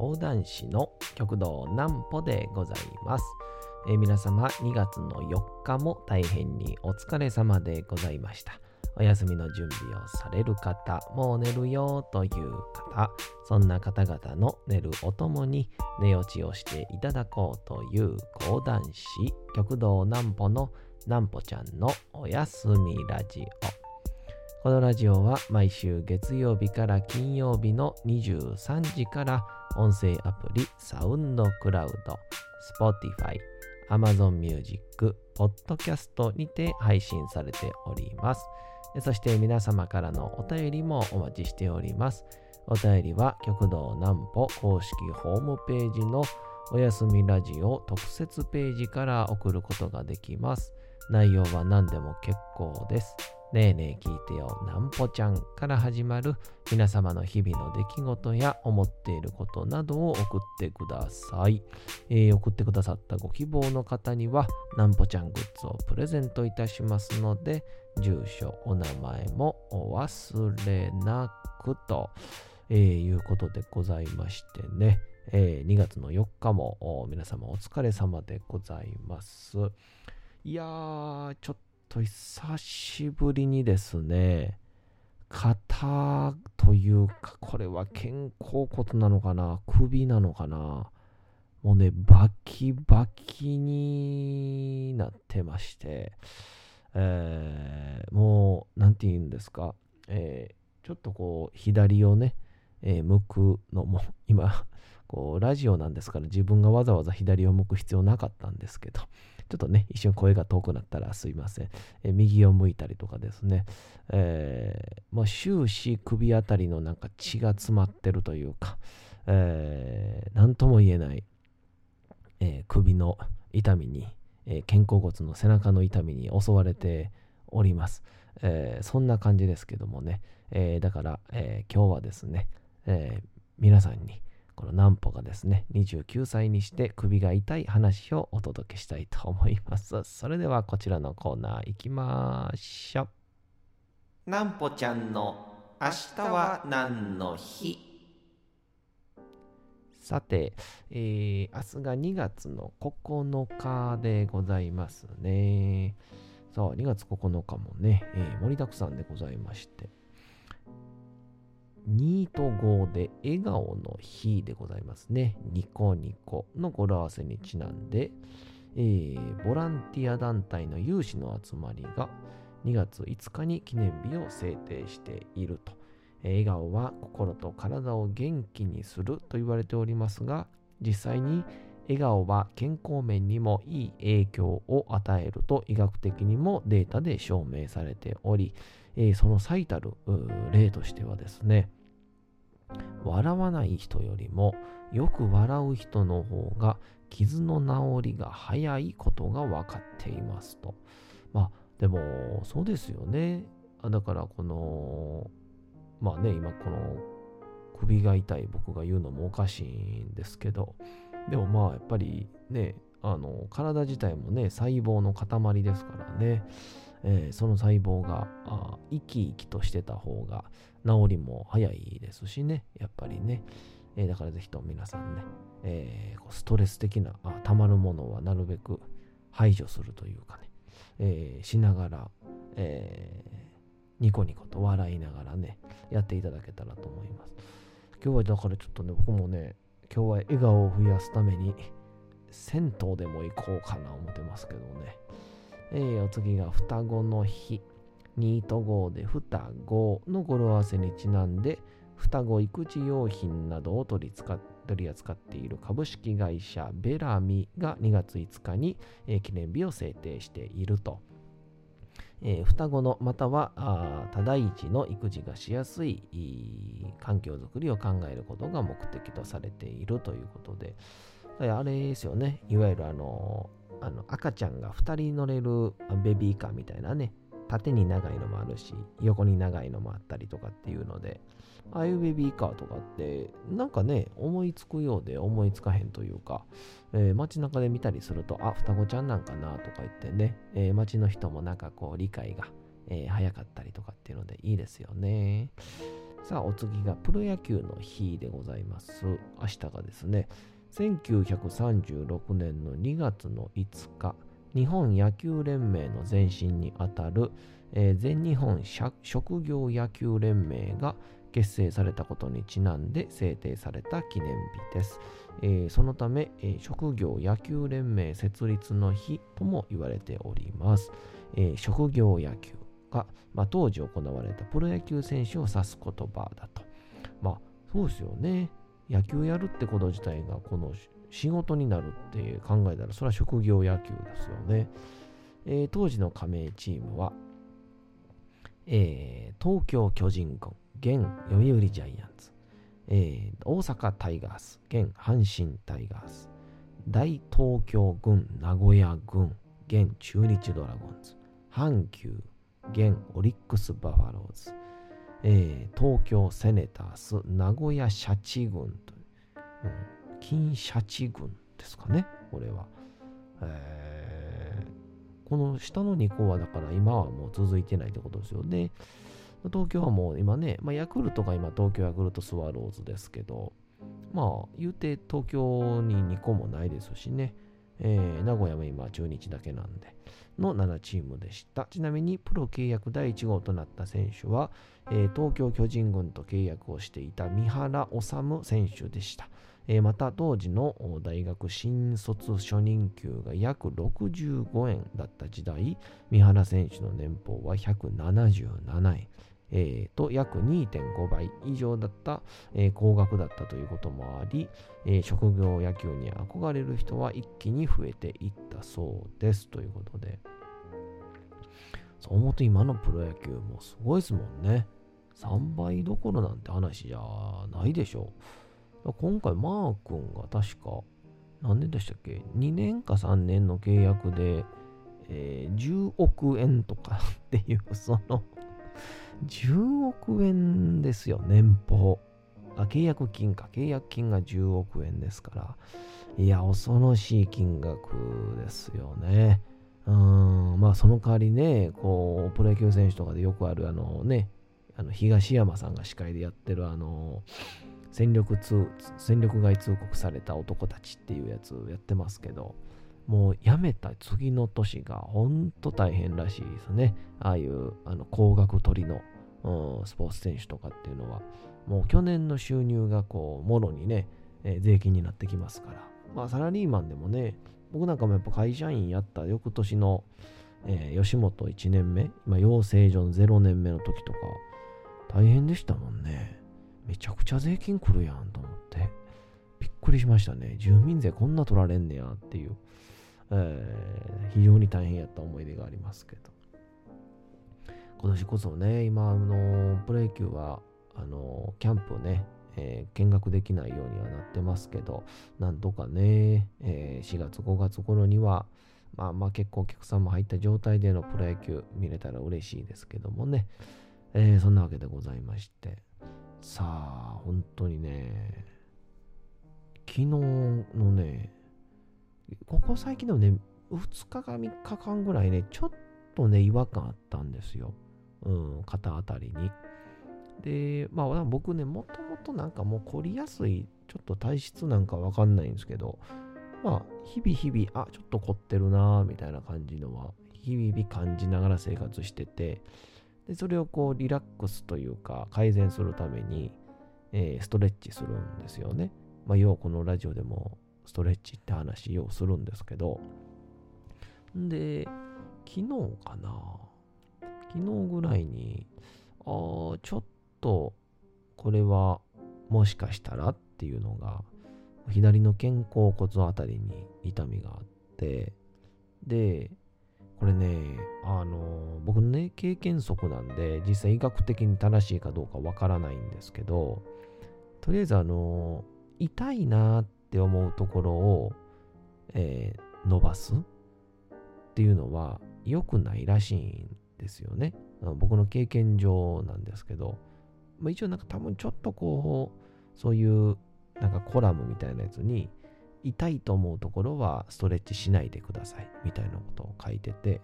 講談師の極道南歩でございます。えー皆様2月の4日も大変にお疲れ様でございました。お休みの準備をされる方、もう寝るよという方、そんな方々の寝るおともに寝落ちをしていただこうという講談師、極道南歩の南歩ちゃんのおやすみラジオ。このラジオは毎週月曜日から金曜日の23時から音声アプリサウンドクラウド、Spotify、Amazon Music、Podcast にて配信されております。そして皆様からのお便りもお待ちしております。お便りは極道南歩公式ホームページのおやすみラジオ特設ページから送ることができます。内容は何でも結構です。ねえねえ聞いてよ、なんぽちゃんから始まる皆様の日々の出来事や思っていることなどを送ってください。えー送ってくださったご希望の方には、なんぽちゃんグッズをプレゼントいたしますので、住所、お名前もお忘れなくと、えーいうことでございましてね、えー2月の4日も皆様お疲れ様でございます。いやー、ちょっとと久しぶりにですね、肩というか、これは肩甲骨なのかな首なのかなもうね、バキバキになってまして、えーもう、なんて言うんですか、えーちょっとこう、左をね、えー向くのも、今、こう、ラジオなんですから自分がわざわざ左を向く必要なかったんですけど、ちょっとね、一瞬声が遠くなったらすいません。え右を向いたりとかですね、えーもう終始首あたりのなんか血が詰まってるというか、えーなんとも言えない、えー首の痛みに、え肩甲骨の背中の痛みに襲われております。えそんな感じですけどもね、えだから、え今日はですね、え皆さんにこの南歩がですね、29歳にして首が痛い話をお届けしたいと思います。それではこちらのコーナー行きましょう。南歩ちゃんの明日は何の日？さて、えー明日が2月の9日でございますね。さあ、2月9日もね、えー盛りだくさんでございまして、2と5で笑顔の日でございますね。ニコニコの語呂合わせにちなんで、えーボランティア団体の有志の集まりが2月5日に記念日を制定していると。え笑顔は心と体を元気にすると言われておりますが、実際に笑顔は健康面にもいい影響を与えると医学的にもデータで証明されており、えその最たる例としてはですね、笑わない人よりもよく笑う人の方が傷の治りが早いことが分かっていますと。まあでもそうですよね。だからこのまあね今この首が痛い僕が言うのもおかしいんですけどでもまあやっぱりねあの体自体もね細胞の塊ですからね、えーその細胞が生き生きとしてた方が治りも早いですしね。やっぱりね、えーだからぜひとも皆さんね、えーこうストレス的なあ溜まるものはなるべく排除するというかね、えしながら、えニコニコと笑いながらねやっていただけたらと思います。今日はだからちょっとね僕もね今日は笑顔を増やすために銭湯でも行こうかな思ってますけどねえーお次が双子の日2と5で双子の語呂合わせにちなんで双子育児用品などを取り使取り扱っている株式会社ベラミが2月5日に、えー記念日を制定していると。えー双子のまたはあー多大一の育児がしやすい環境づくりを考えることが目的とされているということで、あれですよね、いわゆるあのあの赤ちゃんが2人乗れるベビーカーみたいなね、縦に長いのもあるし、横に長いのもあったりとかっていうので、ああいうベビーカーとかって、なんかね、思いつくようで思いつかへんというか、えー街中で見たりすると、あ、双子ちゃんなんかなとか言ってね、えー街の人もなんかこう理解が、えー早かったりとかっていうのでいいですよね。さあ、お次がプロ野球の日でございます。明日がですね、1936年の2月の5日、日本野球連盟の前身にあたる、えー、全日本職業野球連盟が結成されたことにちなんで制定された記念日です。えー、そのため、えー、職業野球連盟設立の日とも言われております。えー、職業野球が、まあ、当時行われたプロ野球選手を指す言葉だと。まあそうですよね。野球やるってこと自体がこの仕事になるって考えたらそれは職業野球ですよね。えー、当時の加盟チームは、えー、東京巨人軍、現読売ジャイアンツ、えー、大阪タイガース、現阪神タイガース、大東京軍、名古屋軍、現中日ドラゴンズ、阪急、現オリックス・バファローズ、えー、東京セネタース、名古屋シャチ軍と、う。ん、金シャチ軍ですかね、これは。えー、この下の2個はだから今はもう続いてないってことですよ。ね。東京はもう今ね、まあ、ヤクルトが今東京ヤクルトスワローズですけど、まあ言うて東京に2個もないですしね、えー、名古屋も今中日だけなんで、の7チームでした。ちなみにプロ契約第1号となった選手は、えー、東京巨人軍と契約をしていた三原治選手でした。えー、また当時の大学新卒初任給が約65円だった時代、三原選手の年俸は177円。えー、と約2.5倍以上だった、えー、高額だったということもあり、えー、職業野球に憧れる人は一気に増えていったそうですということで。そう思うと今のプロ野球もすごいですもんね。3倍どころなんて話じゃないでしょう。今回マー君が確か何年でしたっけ？2年か3年の契約で、えー、10億円とかっていうその10億円ですよ、年俸。あ、契約金か。契約金が10億円ですから。いや、恐ろしい金額ですよね。うん、まあその代わりね、こう、プロ野球選手とかでよくあるあのね、あの東山さんが司会でやってるあの、戦力通、戦力外通告された男たちっていうやつやってますけど、もう辞めた次の年が本当大変らしいですね。ああいうあの高額取りの、うん、スポーツ選手とかっていうのは、もう去年の収入がこう、もろにね、えー、税金になってきますから。まあサラリーマンでもね、僕なんかもやっぱ会社員やった翌年の、えー、吉本1年目、今養成所の0年目の時とか、大変でしたもんね。めちゃくちゃ税金来るやんと思って。びっくりしましたね。住民税こんな取られんねやっていう。えー、非常に大変やった思い出がありますけど。今年こそね、今、あの、プロ野球は、あの、キャンプをね、えー、見学できないようにはなってますけど、なんとかね、えー、4月、5月頃には、まあまあ結構お客さんも入った状態でのプロ野球見れたら嬉しいですけどもね、えー、そんなわけでございまして、さあ、本当にね、昨日のね、ここ最近でもね、2日か3日間ぐらいね、ちょっとね、違和感あったんですよ。うん、肩あたりに。で、まあ僕ね、もともとなんかもう凝りやすい、ちょっと体質なんかわかんないんですけど、まあ、日々日々、あ、ちょっと凝ってるなみたいな感じのは、日々感じながら生活してて、でそれをこうリラックスというか改善するために、えー、ストレッチするんですよね。まあ、要はこのラジオでもストレッチって話をするんですけど、で、昨日かな昨日ぐらいに、ああ、ちょっと、これはもしかしたらっていうのが、左の肩甲骨あたりに痛みがあって、で、これね、あの、僕のね、経験則なんで、実際医学的に正しいかどうかわからないんですけど、とりあえずあの、痛いなっって思うところを、えー、伸ばすっていうのは良くないらしいんですよね。僕の経験上なんですけど、まあ、一応なんか多分ちょっとこう、そういうなんかコラムみたいなやつに、痛いと思うところはストレッチしないでくださいみたいなことを書いてて、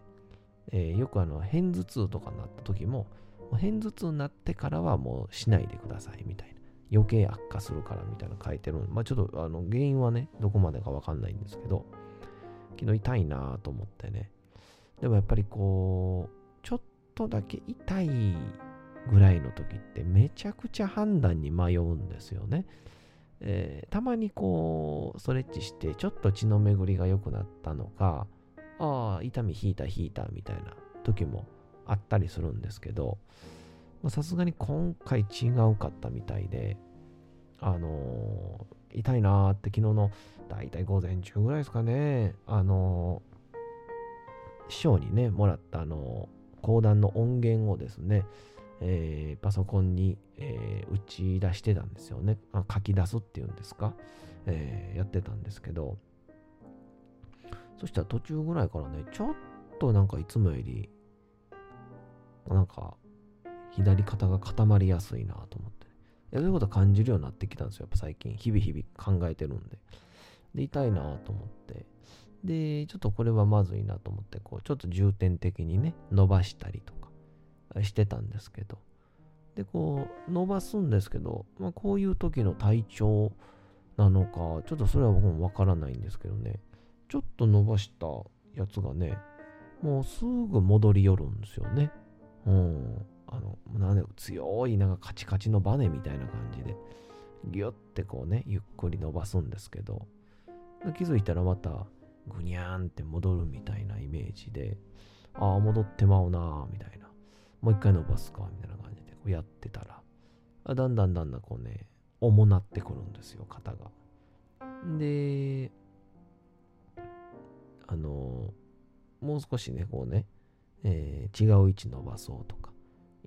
えー、よくあの、片頭痛とかなった時も、片頭痛になってからはもうしないでくださいみたいな。余計悪化するからみたいな書いてるまあちょっとあの原因はね、どこまでかわかんないんですけど、昨日痛いなと思ってね。でもやっぱりこう、ちょっとだけ痛いぐらいの時ってめちゃくちゃ判断に迷うんですよね。えー、たまにこう、ストレッチしてちょっと血の巡りが良くなったのか、ああ、痛み引いた引いたみたいな時もあったりするんですけど、さすがに今回違うかったみたいで、あのー、痛いなーって昨日のだいたい午前中ぐらいですかね、あのー、師匠にね、もらったあのー、講談の音源をですね、えー、パソコンに、えー、打ち出してたんですよね。書き出すっていうんですか、えー、やってたんですけど、そしたら途中ぐらいからね、ちょっとなんかいつもより、なんか、左肩が固まりやすいなと思って、ね。そういうこと感じるようになってきたんですよ。やっぱ最近、日々日々考えてるんで。で、痛いなと思って。で、ちょっとこれはまずいなと思って、こう、ちょっと重点的にね、伸ばしたりとかしてたんですけど。で、こう、伸ばすんですけど、まあ、こういう時の体調なのか、ちょっとそれは僕もわからないんですけどね。ちょっと伸ばしたやつがね、もうすぐ戻り寄るんですよね。うん。あの、なんで強いなんかカチカチのバネみたいな感じで、ギュッてこうね、ゆっくり伸ばすんですけど、気づいたらまたぐにゃーんって戻るみたいなイメージで、ああ、戻ってまうなーみたいな。もう一回伸ばすかみたいな感じでこうやってたら、だんだんだんだんこうね、重なってくるんですよ、肩が。で、あのもう少しね、こうね、えー、違う位置伸ばそうとか、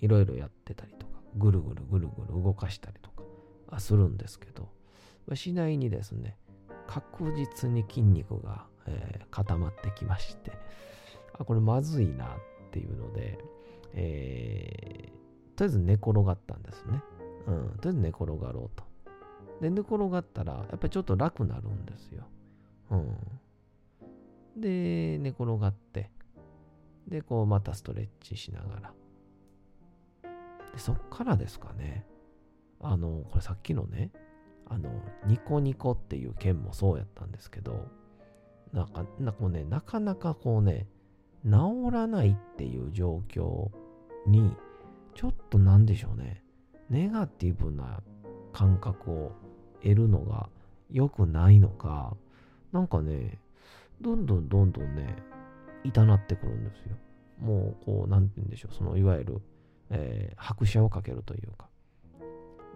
いろいろやってたりとか、ぐるぐるぐるぐる動かしたりとかするんですけど、次第にですね、確実に筋肉が、えー、固まってきまして、あ、これまずいなっていうので、えー、とりあえず寝転がったんですね。うん、とりあえず寝転がろうと。で、寝転がったら、やっぱりちょっと楽になるんですよ。うん。で、寝転がって、で、こうまたストレッチしながら。で、そっからですかね。あの、これさっきのね、あの、ニコニコっていう件もそうやったんですけど、なんか、なんかね、なかなかこうね、治らないっていう状況に、ちょっとなんでしょうね、ネガティブな感覚を得るのが良くないのか、なんかね、どんどんどんどんね、痛なってくるんですよ。もう、こう、なんて言うんでしょう、その、いわゆる、えー、拍車をかけるというか。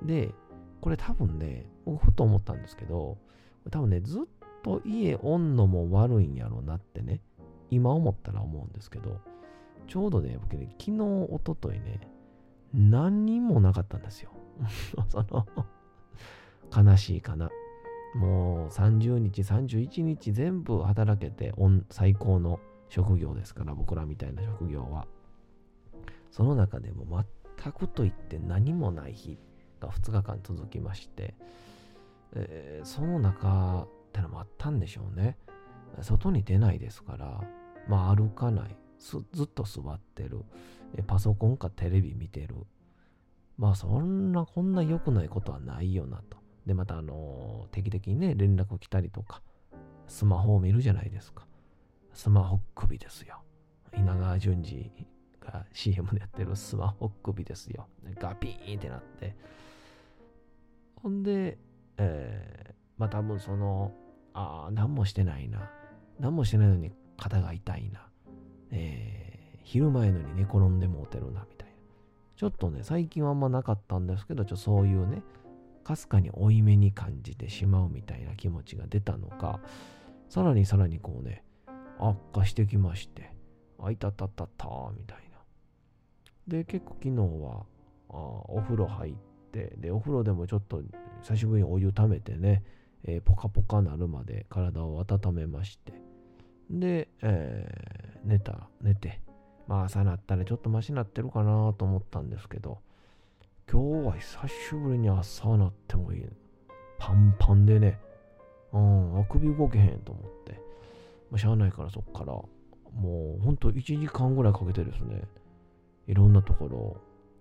で、これ多分ね、僕ふと思ったんですけど、多分ね、ずっと家おんのも悪いんやろうなってね、今思ったら思うんですけど、ちょうどね、僕ね、昨日、おとといね、何人もなかったんですよ。その悲しいかな。もう30日、31日全部働けて最高の職業ですから、僕らみたいな職業は。その中でも全くと言って何もない日が2日間続きまして、えー、その中ってのもあったんでしょうね。外に出ないですから、まあ歩かない、ずっと座ってる、パソコンかテレビ見てる。まあそんな、こんな良くないことはないよなと。で、またあの、定期的にね、連絡来たりとか、スマホを見るじゃないですか。スマホ首ですよ。稲川淳二が CM でやってるスマホ首ですよ。ガピーンってなって。ほんで、えー、まあ多分その、ああ、何もしてないな。何もしてないのに肩が痛いな。えー、昼前のに寝転んでもうてるな、みたいな。ちょっとね、最近はあんまなかったんですけど、ちょそういうね、かすかに負い目に感じてしまうみたいな気持ちが出たのか、さらにさらにこうね、悪化してきまして、あいたたたたみたいな。で、結構昨日はあお風呂入って、で、お風呂でもちょっと久しぶりにお湯ためてね、えー、ポカポカなるまで体を温めまして、で、えー、寝た、寝て、まあ朝なったらちょっとマシになってるかなと思ったんですけど、今日は久しぶりに朝なってもいい。パンパンでね、うん、あくび動けへんと思って、まあ、しゃあないからそっから、もうほんと1時間ぐらいかけてですね、いろんなところ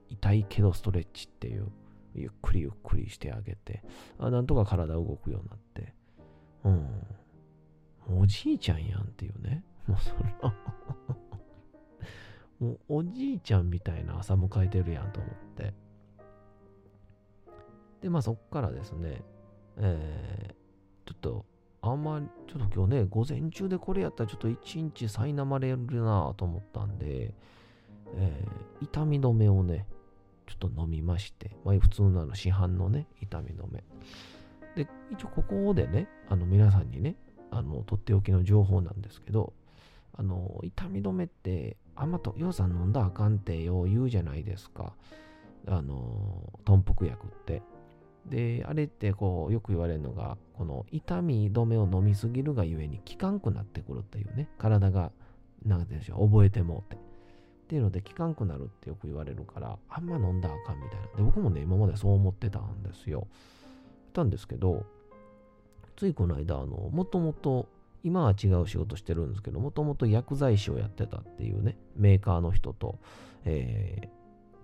痛いけどストレッチっていう、ゆっくりゆっくりしてあげて、あなんとか体動くようになって、うん。おじいちゃんやんっていうね。もうそのもうおじいちゃんみたいな朝迎えてるやんと思って。で、まあそっからですね、えー、ちょっと、あんまり、ちょっと今日ね、午前中でこれやったらちょっと一日苛まれるなと思ったんで、えー、痛み止めをね、ちょっと飲みまして、まあ普通のあの市販のね、痛み止め。で、一応ここでね、あの皆さんにね、あの、とっておきの情報なんですけど、あの、痛み止めって、あんまと、ようさん飲んだらあかんってよう言うじゃないですか。あの、豚腹薬って。で、あれってこう、よく言われるのが、この痛み止めを飲みすぎるがゆえに効かんくなってくるっていうね、体が、なんてうんでしょう、覚えてもうて。っていうので、効かんくなるってよく言われるから、あんま飲んだらあかんみたいな。で、僕もね、今までそう思ってたんですよ。たんですけど、ついこの間、あの、もともと今は違う仕事してるんですけど、もともと薬剤師をやってたっていうね、メーカーの人と、えー、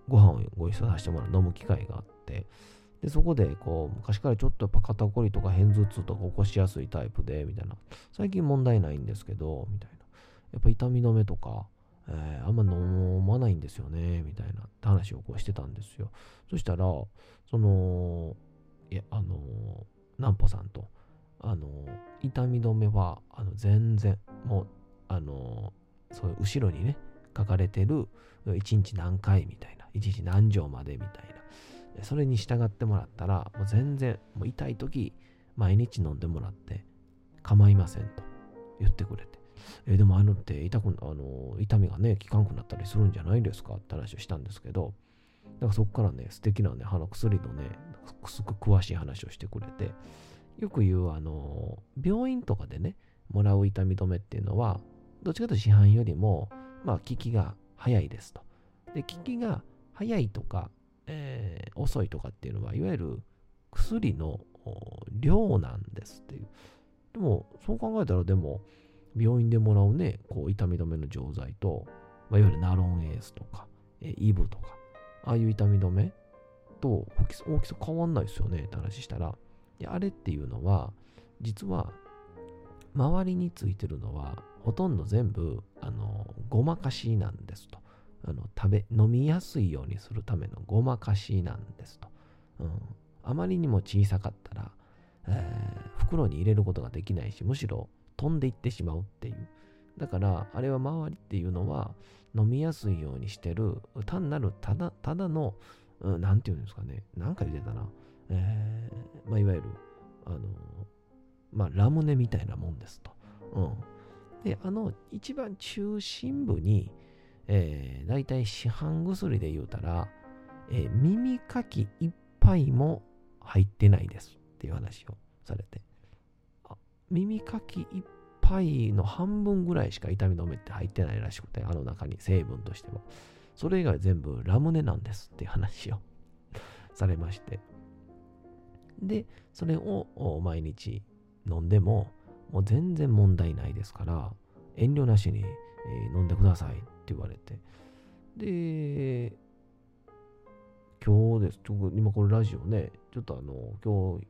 ご飯をご一緒させてもらう、飲む機会があって、で、そこで、こう、昔からちょっとやっぱ肩こりとか片頭痛とか起こしやすいタイプで、みたいな。最近問題ないんですけど、みたいな。やっぱ痛み止めとか、えー、あんま飲まないんですよね、みたいな話をこうしてたんですよ。そしたら、その、いや、あのー、ナンポさんと、あの、痛み止めは、あの、全然、もう、あの、そういう後ろにね、書かれてる、1日何回みたいな、1日何錠までみたいな、それに従ってもらったら、もう全然、もう痛い時、毎日飲んでもらって、構いませんと言ってくれて。えでもあのって痛く、あの、痛みがね、効かんくなったりするんじゃないですか？って話をしたんですけど、だからそこからね、素敵なね、歯の薬のね、すごく詳しい話をしてくれて、よく言う、あの、病院とかでね、もらう痛み止めっていうのは、どっちかというと市販よりも、まあ、効きが早いですと。で、効きが早いとか、えー、遅いとかっていうのは、いわゆる薬の量なんですっていう。でも、そう考えたら、でも、病院でもらうね、こう、痛み止めの錠剤と、まあ、いわゆるナロンエースとか、え、イブとか、ああいう痛み止めと大きさ変わんないですよねって話したら、であれっていうのは、実は、周りについてるのは、ほとんど全部、あの、ごまかしなんですと。あの、食べ、飲みやすいようにするためのごまかしなんですと。うん。あまりにも小さかったら、えー、袋に入れることができないし、むしろ飛んでいってしまうっていう。だから、あれは周りっていうのは、飲みやすいようにしてる、単なるただ、ただの、うん、なんていうんですかね。なんか言ってたな。えー、まあ、いわゆる、あの、まあ、ラムネみたいなもんですと。うん。で、あの、一番中心部に、えー、大体市販薬で言うたら、えー、耳かき一杯も入ってないですっていう話をされて。耳かき一杯の半分ぐらいしか痛み止めって入ってないらしくて、あの中に成分としては。それ以外全部ラムネなんですっていう話を されまして。で、それを毎日飲んでも、もう全然問題ないですから、遠慮なしに、え、飲んでくださいって言われて。で、今日です。ちょ今これラジオね、ちょっとあの、今日、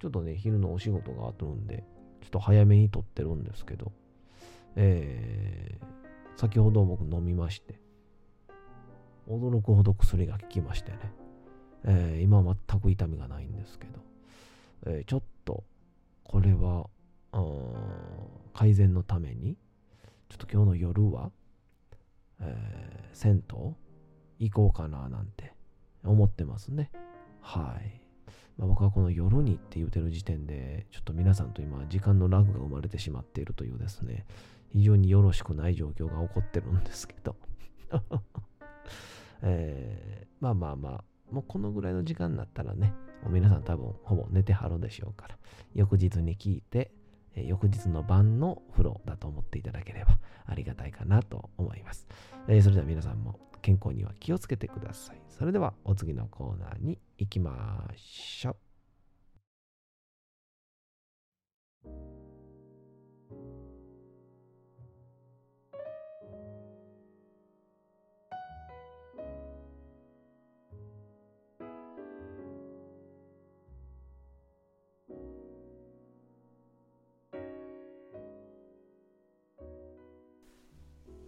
ちょっとね、昼のお仕事があるんで、ちょっと早めに撮ってるんですけど、えー、先ほど僕飲みまして、驚くほど薬が効きましてね。えー、今は全く痛みがないんですけど、えー、ちょっとこれは改善のためにちょっと今日の夜は、えー、銭湯行こうかななんて思ってますね。はい、まあ、僕はこの夜にって言うてる時点でちょっと皆さんと今時間のラグが生まれてしまっているというですね非常によろしくない状況が起こってるんですけど えー、まあまあまあもうこのぐらいの時間になったらね、もう皆さん多分ほぼ寝てはるでしょうから、翌日に聞いて、えー、翌日の晩の風呂だと思っていただければありがたいかなと思います。えー、それでは皆さんも健康には気をつけてください。それではお次のコーナーに行きましょう。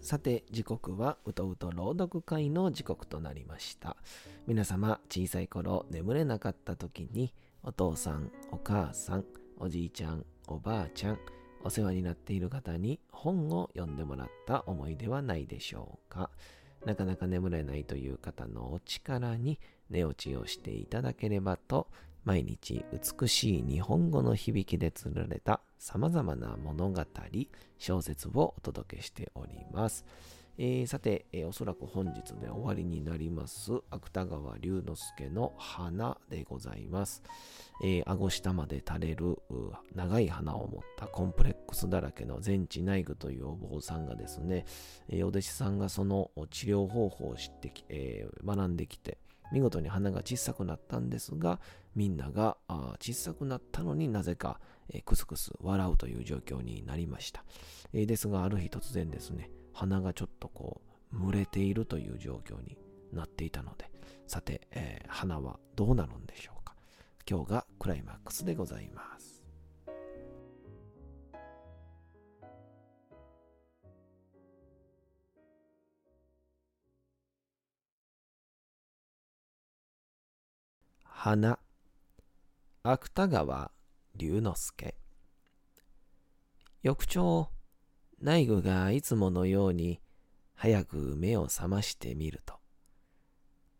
さて時刻はうとうと朗読会の時刻となりました。皆様小さい頃眠れなかった時にお父さんお母さんおじいちゃんおばあちゃんお世話になっている方に本を読んでもらった思い出はないでしょうか。なかなか眠れないという方のお力に寝落ちをしていただければと毎日美しい日本語の響きで綴られた様々な物語、小説をお届けしております。えー、さて、えー、おそらく本日で終わりになります、芥川龍之介の花でございます。えー、顎下まで垂れる長い花を持ったコンプレックスだらけの全治内具というお坊さんがですね、えー、お弟子さんがその治療方法を知ってき、えー、学んできて、見事に花が小さくなったんですが、みんなが小さくなったのになぜか、えー、クスクス笑うという状況になりました。えー、ですが、ある日突然ですね、花がちょっとこう、蒸れているという状況になっていたので、さて、えー、鼻はどうなるんでしょうか。今日がクライマックスでございます。花。芥川龍之介。翌朝内具がいつものように早く目を覚ましてみると。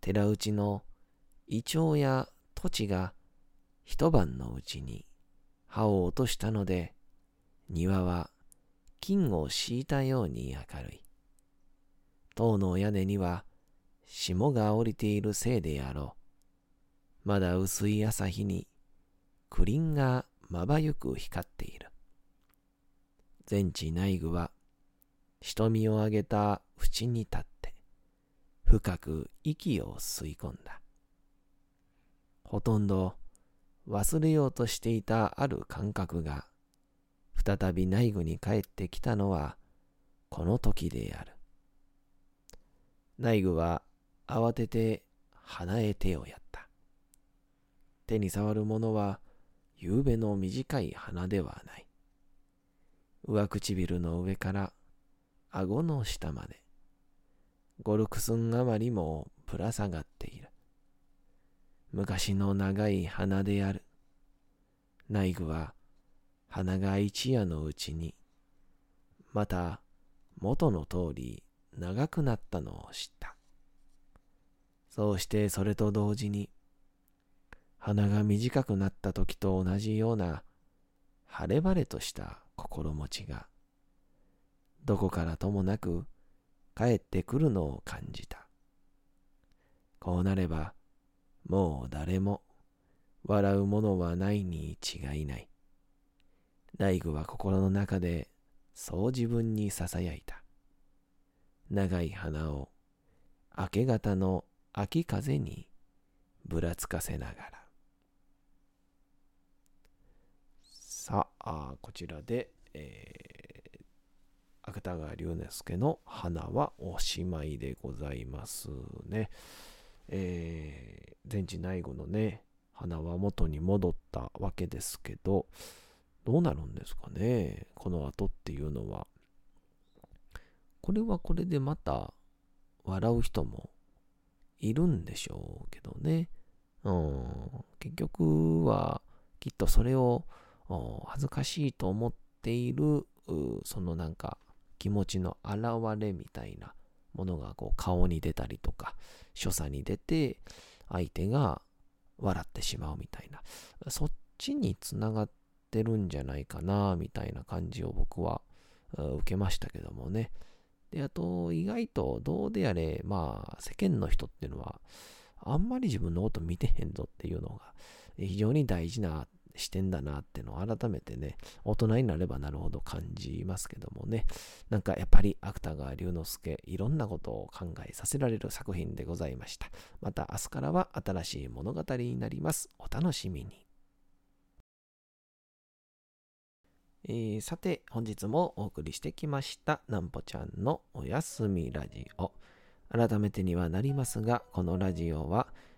寺内のイチョウや土地が一晩のうちに葉を落としたので庭は金を敷いたように明るい。塔の屋根には霜が降りているせいであろう。まだ薄い朝日にクリンがまばゆく光っている。全地内具は瞳を上げた縁に立って深く息を吸い込んだ。ほとんど忘れようとしていたある感覚が再び内具に帰ってきたのはこの時である。内具は慌てて鼻へ手をやった。手に触るものは、夕べの短い鼻ではない。上唇の上から顎の下まで、ゴルクスン余りもぶら下がっている。昔の長い鼻である。内具は鼻が一夜のうちに、また元の通り長くなったのを知った。そうしてそれと同時に、鼻が短くなった時と同じような晴れ晴れとした心持ちがどこからともなく帰ってくるのを感じた。こうなればもう誰も笑うものはないに違いない。大工は心の中でそう自分にささやいた。長い花を明け方の秋風にぶらつかせながら。さあ、こちらで、えー、芥川龍之介の花はおしまいでございますね。えー、全治内後のね、花は元に戻ったわけですけど、どうなるんですかね、この後っていうのは。これはこれでまた笑う人もいるんでしょうけどね。うん、結局はきっとそれを恥ずかしいと思っている、そのなんか気持ちの表れみたいなものがこう顔に出たりとか、所作に出て、相手が笑ってしまうみたいな、そっちにつながってるんじゃないかな、みたいな感じを僕は受けましたけどもね。で、あと、意外とどうであれ、まあ、世間の人っていうのは、あんまり自分のこと見てへんぞっていうのが、非常に大事な視点だなってのを改めてね、大人になればなるほど感じますけどもね、なんかやっぱり芥川龍之介、いろんなことを考えさせられる作品でございました。また明日からは新しい物語になります。お楽しみに。えー、さて、本日もお送りしてきました、なんぽちゃんのおやすみラジオ。改めてにはなりますが、このラジオは、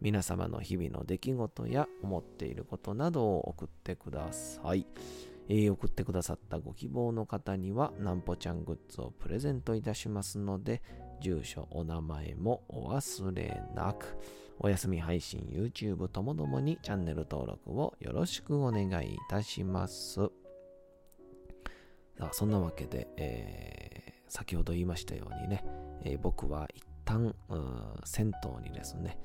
皆様の日々の出来事や思っていることなどを送ってください。え、送ってくださったご希望の方にはなんぽちゃんグッズをプレゼントいたしますので、住所、お名前もお忘れなく。お休み配信、YouTube ともどもにチャンネル登録をよろしくお願いいたします。さあ、そんなわけで、えー、先ほど言いましたようにね、えー、僕は一旦、銭湯にですね、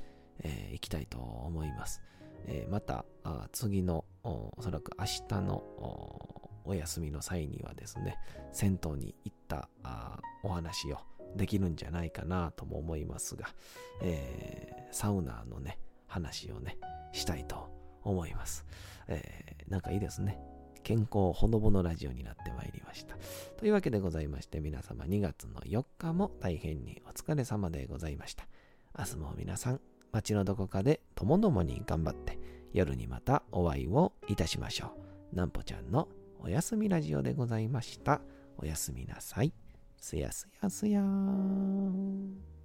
えー、行きたいと思います。えまた次のおそらく明日のお休みの際にはですね、銭湯に行ったお話をできるんじゃないかなとも思いますが、えー、サウナのね、話をね、したいと思います。えー、なんかいいですね。健康ほのぼのラジオになってまいりました。というわけでございまして、皆様2月の4日も大変にお疲れ様でございました。明日も皆さん、街のどこかでともどもに頑張って、夜にまたお会いをいたしましょう。なんぽちゃんのおやすみラジオでございました。おやすみなさい。すやすやすやーん。